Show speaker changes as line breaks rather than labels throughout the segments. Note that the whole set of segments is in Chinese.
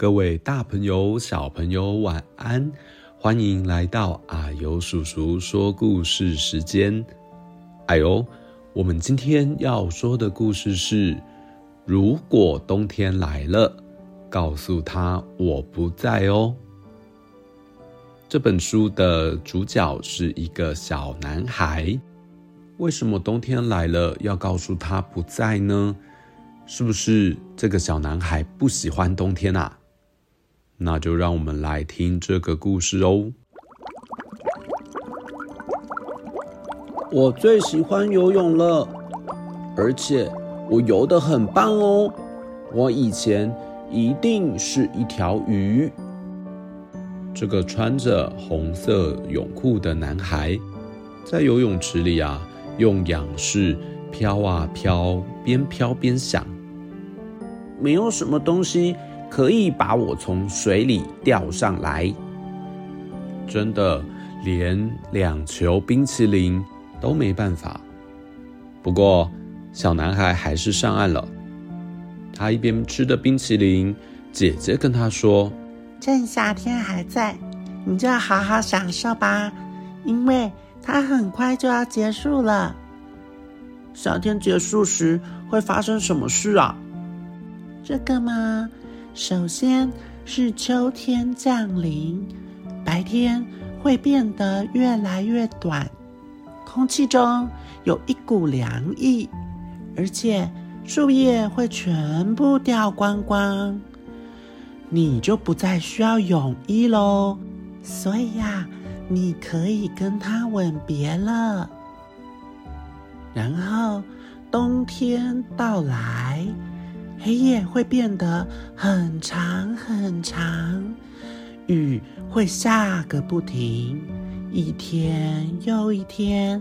各位大朋友、小朋友，晚安！欢迎来到阿尤叔叔说故事时间。哎呦，我们今天要说的故事是：如果冬天来了，告诉他我不在哦。这本书的主角是一个小男孩。为什么冬天来了要告诉他不在呢？是不是这个小男孩不喜欢冬天啊？那就让我们来听这个故事哦。
我最喜欢游泳了，而且我游得很棒哦。我以前一定是一条鱼。
这个穿着红色泳裤的男孩，在游泳池里啊，用仰视飘啊飘，边飘边想：
没有什么东西。可以把我从水里钓上来，
真的连两球冰淇淋都没办法。不过，小男孩还是上岸了。他一边吃着冰淇淋，姐姐跟他说：“
趁夏天还在，你就要好好享受吧，因为它很快就要结束了。
夏天结束时会发生什么事啊？
这个吗？”首先是秋天降临，白天会变得越来越短，空气中有一股凉意，而且树叶会全部掉光光，你就不再需要泳衣喽。所以呀，你可以跟他吻别了。然后冬天到来。黑夜会变得很长很长，雨会下个不停，一天又一天，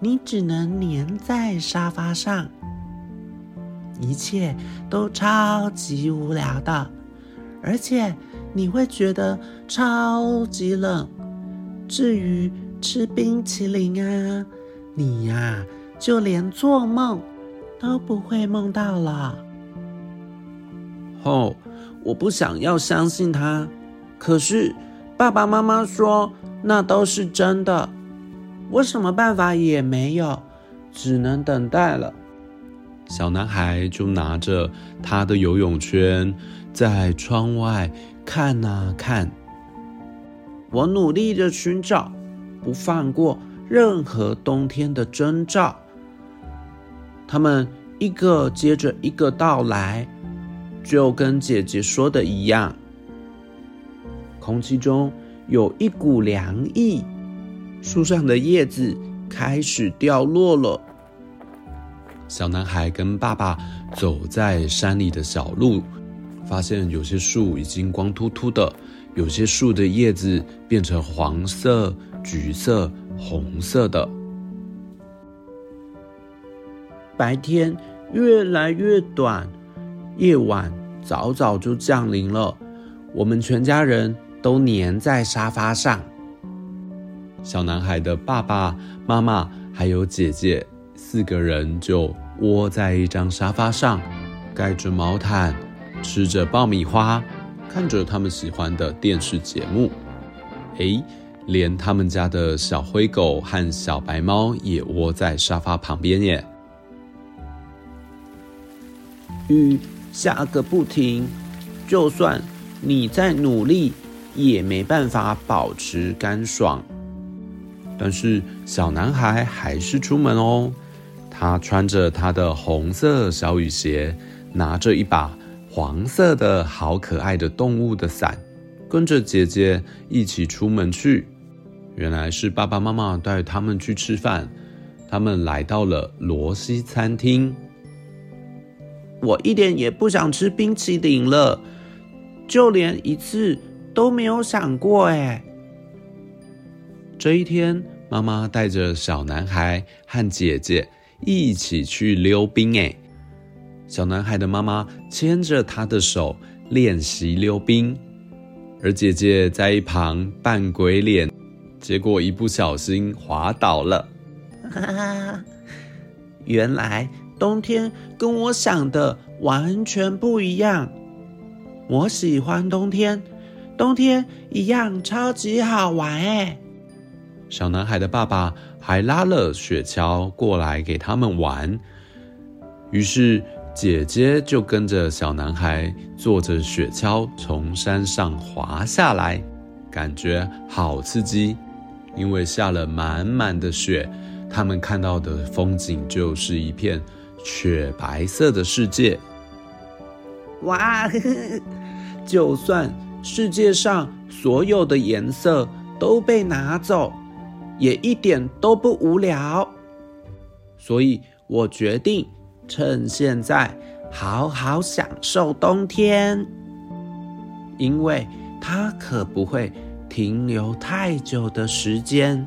你只能黏在沙发上，一切都超级无聊的，而且你会觉得超级冷。至于吃冰淇淋啊，你呀，就连做梦都不会梦到了。
哦，我不想要相信他，可是爸爸妈妈说那都是真的，我什么办法也没有，只能等待了。
小男孩就拿着他的游泳圈，在窗外看啊看。
我努力的寻找，不放过任何冬天的征兆，他们一个接着一个到来。就跟姐姐说的一样，空气中有一股凉意，树上的叶子开始掉落了。
小男孩跟爸爸走在山里的小路，发现有些树已经光秃秃的，有些树的叶子变成黄色、橘色、红色的。
白天越来越短。夜晚早早就降临了，我们全家人都黏在沙发上。
小男孩的爸爸妈妈还有姐姐四个人就窝在一张沙发上，盖着毛毯，吃着爆米花，看着他们喜欢的电视节目。诶，连他们家的小灰狗和小白猫也窝在沙发旁边耶。
嗯。下个不停，就算你再努力，也没办法保持干爽。
但是小男孩还是出门哦，他穿着他的红色小雨鞋，拿着一把黄色的好可爱的动物的伞，跟着姐姐一起出门去。原来是爸爸妈妈带他们去吃饭。他们来到了罗西餐厅。
我一点也不想吃冰淇淋了，就连一次都没有想过哎。
这一天，妈妈带着小男孩和姐姐一起去溜冰哎。小男孩的妈妈牵着他的手练习溜冰，而姐姐在一旁扮鬼脸，结果一不小心滑倒了。
哈，原来冬天跟我想的完全不一样。我喜欢冬天，冬天一样超级好玩哎。
小男孩的爸爸还拉了雪橇过来给他们玩，于是姐姐就跟着小男孩坐着雪橇从山上滑下来，感觉好刺激，因为下了满满的雪。他们看到的风景就是一片雪白色的世界。
哇，呵呵，就算世界上所有的颜色都被拿走，也一点都不无聊。所以我决定趁现在好好享受冬天，因为它可不会停留太久的时间。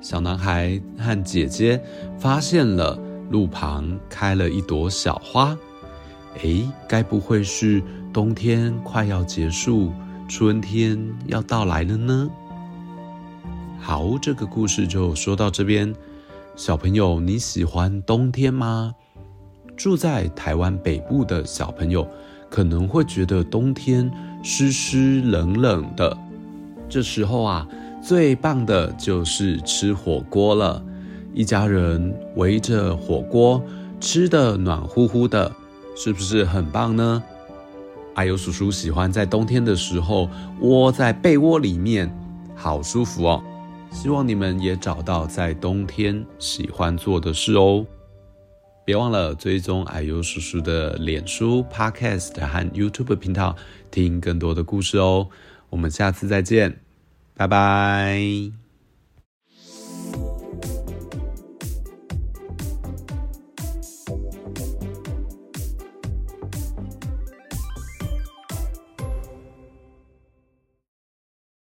小男孩和姐姐发现了路旁开了一朵小花，诶，该不会是冬天快要结束，春天要到来了呢？好，这个故事就说到这边。小朋友，你喜欢冬天吗？住在台湾北部的小朋友可能会觉得冬天湿湿冷冷的，这时候啊。最棒的就是吃火锅了，一家人围着火锅，吃的暖乎乎的，是不是很棒呢？阿尤叔叔喜欢在冬天的时候窝在被窝里面，好舒服哦。希望你们也找到在冬天喜欢做的事哦。别忘了追踪阿尤叔叔的脸书、Podcast 和 YouTube 频道，听更多的故事哦。我们下次再见。拜拜。